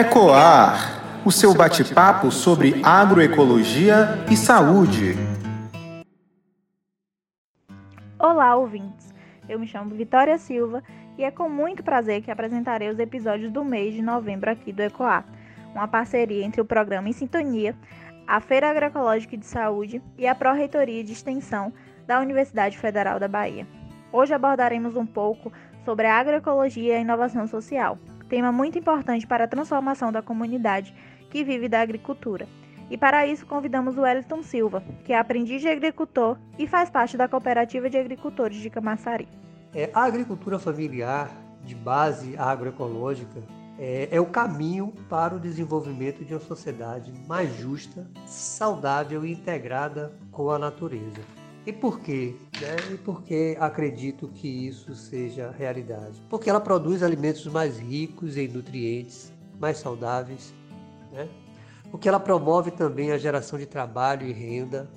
Ecoar, o seu bate-papo sobre agroecologia e saúde. Olá, ouvintes. Eu me chamo Vitória Silva e é com muito prazer que apresentarei os episódios do mês de novembro aqui do Ecoar, uma parceria entre o programa Em Sintonia, a Feira Agroecológica de Saúde e a Pró-Reitoria de Extensão da Universidade Federal da Bahia. Hoje abordaremos um pouco sobre a agroecologia e a inovação social, tema muito importante para a transformação da comunidade que vive da agricultura. E para isso convidamos o Wellington Silva, que é aprendiz de agricultor e faz parte da Cooperativa de Agricultores de Camaçari. É, a agricultura familiar de base agroecológica é, é o caminho para o desenvolvimento de uma sociedade mais justa, saudável e integrada com a natureza. E por quê? Né? E por que acredito que isso seja realidade? Porque ela produz alimentos mais ricos em nutrientes, mais saudáveis, né? porque ela promove também a geração de trabalho e renda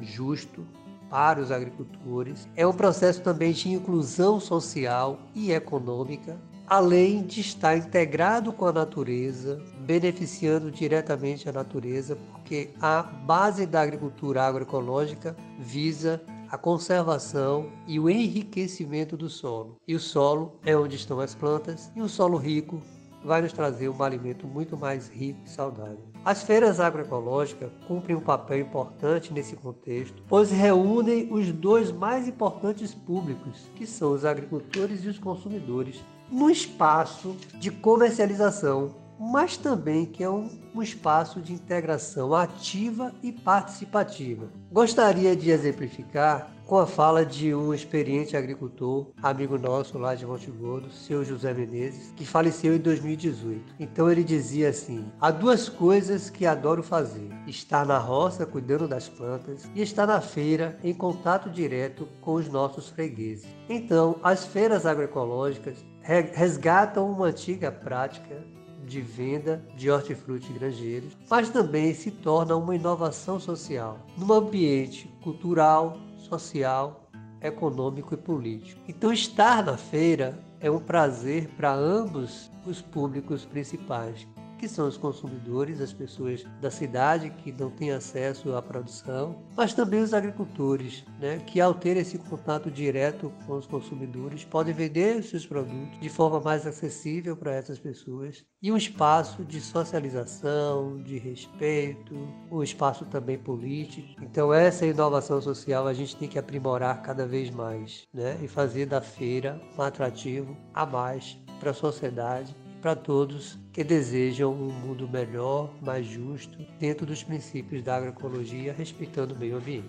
justo para os agricultores. É um processo também de inclusão social e econômica, além de estar integrado com a natureza, beneficiando diretamente a natureza, porque a base da agricultura agroecológica visa a conservação e o enriquecimento do solo. E o solo é onde estão as plantas, e um solo rico vai nos trazer um alimento muito mais rico e saudável. As feiras agroecológicas cumprem um papel importante nesse contexto, pois reúnem os dois mais importantes públicos, que são os agricultores e os consumidores, num espaço de comercialização mas também que é um, um, espaço de integração ativa e participativa. Gostaria de exemplificar com a fala de um experiente agricultor, amigo nosso lá de Monte Gordo, seu José Menezes, que faleceu em 2018. Então ele dizia assim: há duas coisas que adoro fazer: estar na roça cuidando das plantas e estar na feira em contato direto com os nossos fregueses. Então, as feiras agroecológicas resgatam uma antiga prática de venda de hortifruti granjeiros, mas também se torna uma inovação social, num ambiente cultural, social, econômico e político. Então, estar na feira é um prazer para ambos os públicos principais, que são os consumidores, as pessoas da cidade que não têm acesso à produção, mas também os agricultores, né, que ao ter esse contato direto com os consumidores podem vender seus produtos de forma mais acessível para essas pessoas e um espaço de socialização, de respeito, um espaço também político. Então essa inovação social a gente tem que aprimorar cada vez mais, né, e fazer da feira um atrativo a mais para a sociedade para todos que desejam um mundo melhor, mais justo, dentro dos princípios da agroecologia, respeitando o meio ambiente.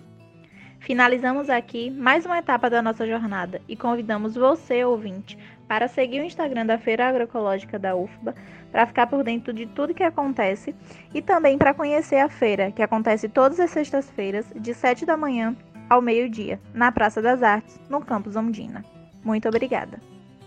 Finalizamos aqui mais uma etapa da nossa jornada e convidamos você, ouvinte, para seguir o Instagram da Feira Agroecológica da UFBA, para ficar por dentro de tudo que acontece e também para conhecer a feira, que acontece todas as sextas-feiras, de 7 da manhã ao meio-dia, na Praça das Artes, no campus Ondina. Muito obrigada!